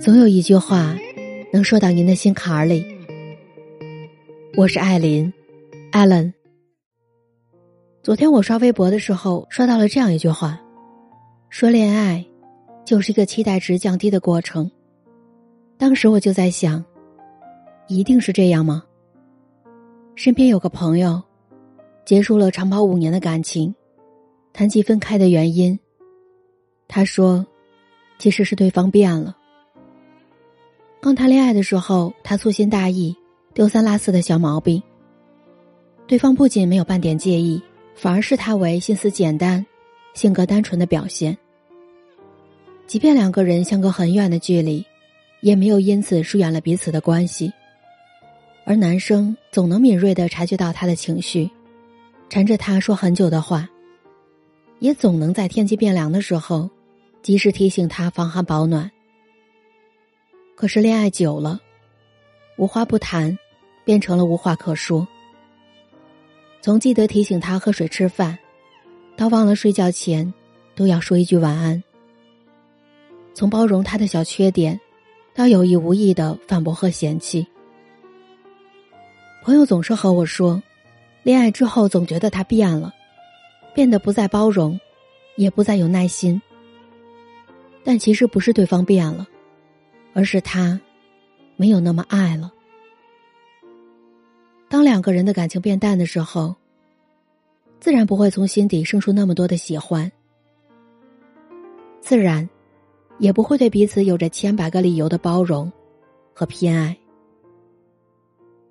总有一句话能说到您的心坎儿里。我是艾琳，Allen。昨天我刷微博的时候，刷到了这样一句话，说恋爱就是一个期待值降低的过程。当时我就在想，一定是这样吗？身边有个朋友，结束了长跑五年的感情，谈及分开的原因，他说，其实是对方变了。刚谈恋爱的时候，他粗心大意、丢三落四的小毛病。对方不仅没有半点介意，反而视他为心思简单、性格单纯的表现。即便两个人相隔很远的距离，也没有因此疏远了彼此的关系。而男生总能敏锐的察觉到他的情绪，缠着他说很久的话，也总能在天气变凉的时候，及时提醒他防寒保暖。可是恋爱久了，无话不谈，变成了无话可说。从记得提醒他喝水吃饭，到忘了睡觉前都要说一句晚安。从包容他的小缺点，到有意无意的反驳和嫌弃。朋友总是和我说，恋爱之后总觉得他变了，变得不再包容，也不再有耐心。但其实不是对方变了。而是他，没有那么爱了。当两个人的感情变淡的时候，自然不会从心底生出那么多的喜欢，自然，也不会对彼此有着千百个理由的包容和偏爱。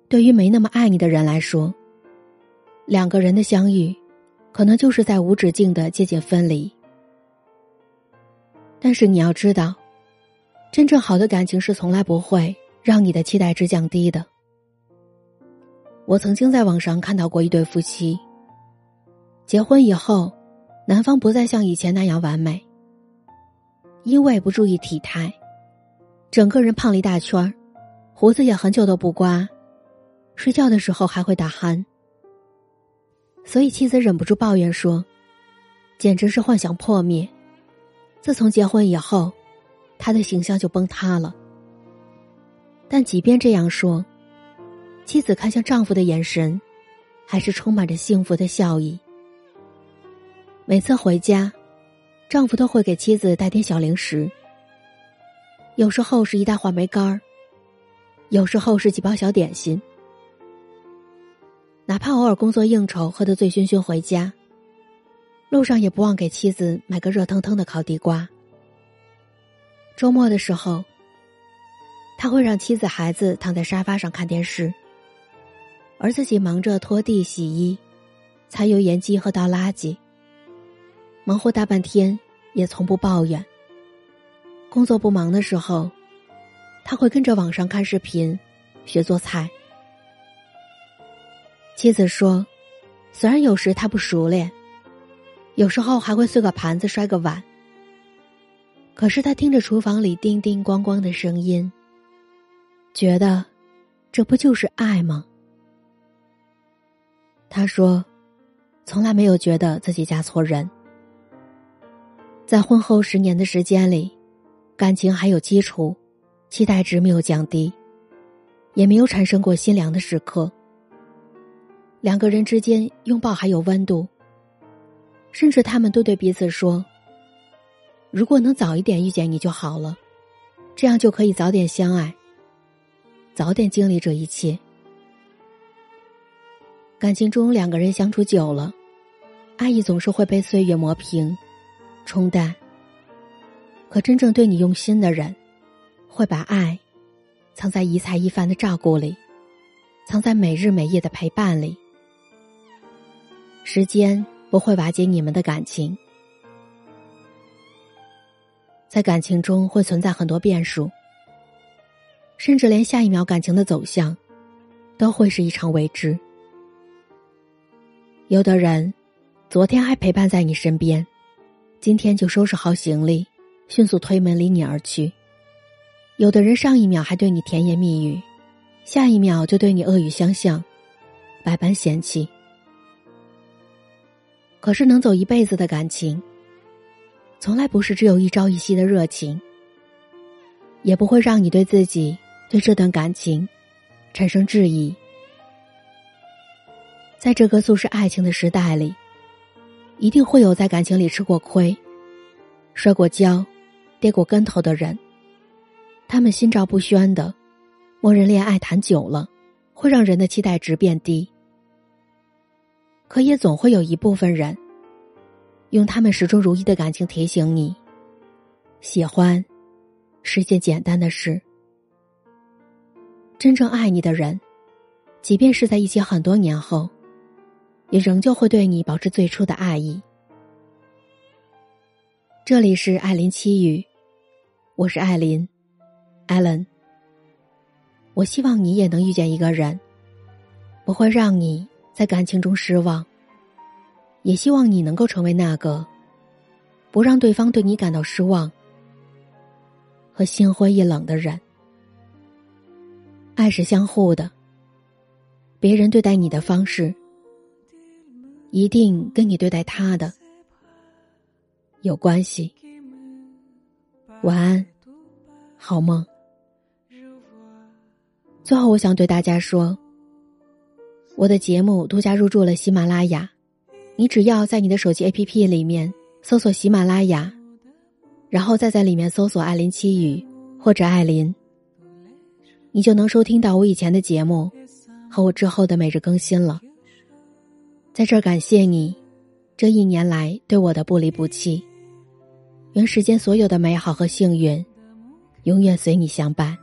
对于没那么爱你的人来说，两个人的相遇，可能就是在无止境的接近分离。但是你要知道。真正好的感情是从来不会让你的期待值降低的。我曾经在网上看到过一对夫妻，结婚以后，男方不再像以前那样完美，因为不注意体态，整个人胖了一大圈，胡子也很久都不刮，睡觉的时候还会打鼾，所以妻子忍不住抱怨说：“简直是幻想破灭。”自从结婚以后。他的形象就崩塌了。但即便这样说，妻子看向丈夫的眼神，还是充满着幸福的笑意。每次回家，丈夫都会给妻子带点小零食，有时候是一袋话梅干儿，有时候是几包小点心。哪怕偶尔工作应酬喝得醉醺醺回家，路上也不忘给妻子买个热腾腾的烤地瓜。周末的时候，他会让妻子、孩子躺在沙发上看电视，而自己忙着拖地、洗衣、擦油烟机和倒垃圾。忙活大半天，也从不抱怨。工作不忙的时候，他会跟着网上看视频，学做菜。妻子说：“虽然有时他不熟练，有时候还会碎个盘子、摔个碗。”可是他听着厨房里叮叮咣咣的声音，觉得这不就是爱吗？他说：“从来没有觉得自己嫁错人。在婚后十年的时间里，感情还有基础，期待值没有降低，也没有产生过心凉的时刻。两个人之间拥抱还有温度，甚至他们都对彼此说。”如果能早一点遇见你就好了，这样就可以早点相爱，早点经历这一切。感情中两个人相处久了，爱意总是会被岁月磨平、冲淡。可真正对你用心的人，会把爱藏在一菜一饭的照顾里，藏在每日每夜的陪伴里。时间不会瓦解你们的感情。在感情中会存在很多变数，甚至连下一秒感情的走向，都会是一场未知。有的人，昨天还陪伴在你身边，今天就收拾好行李，迅速推门离你而去；有的人上一秒还对你甜言蜜语，下一秒就对你恶语相向，百般嫌弃。可是能走一辈子的感情。从来不是只有一朝一夕的热情，也不会让你对自己、对这段感情产生质疑。在这个速食爱情的时代里，一定会有在感情里吃过亏、摔过跤、跌过跟头的人。他们心照不宣的，默认恋爱谈久了，会让人的期待值变低。可也总会有一部分人，用他们始终如一的感情提醒你：喜欢是件简单的事。真正爱你的人，即便是在一起很多年后，也仍旧会对你保持最初的爱意。这里是艾琳七语，我是艾琳。艾伦，我希望你也能遇见一个人，不会让你在感情中失望。也希望你能够成为那个，不让对方对你感到失望和心灰意冷的人。爱是相互的，别人对待你的方式，一定跟你对待他的有关系。晚安，好梦。最后，我想对大家说，我的节目独家入驻了喜马拉雅，你只要在你的手机 APP 里面搜索喜马拉雅，然后再在里面搜索“艾琳七语”或者“艾琳”，你就能收听到我以前的节目和我之后的每日更新了。在这儿感谢你这一年来对我的不离不弃，愿世间所有的美好和幸运永远随你相伴。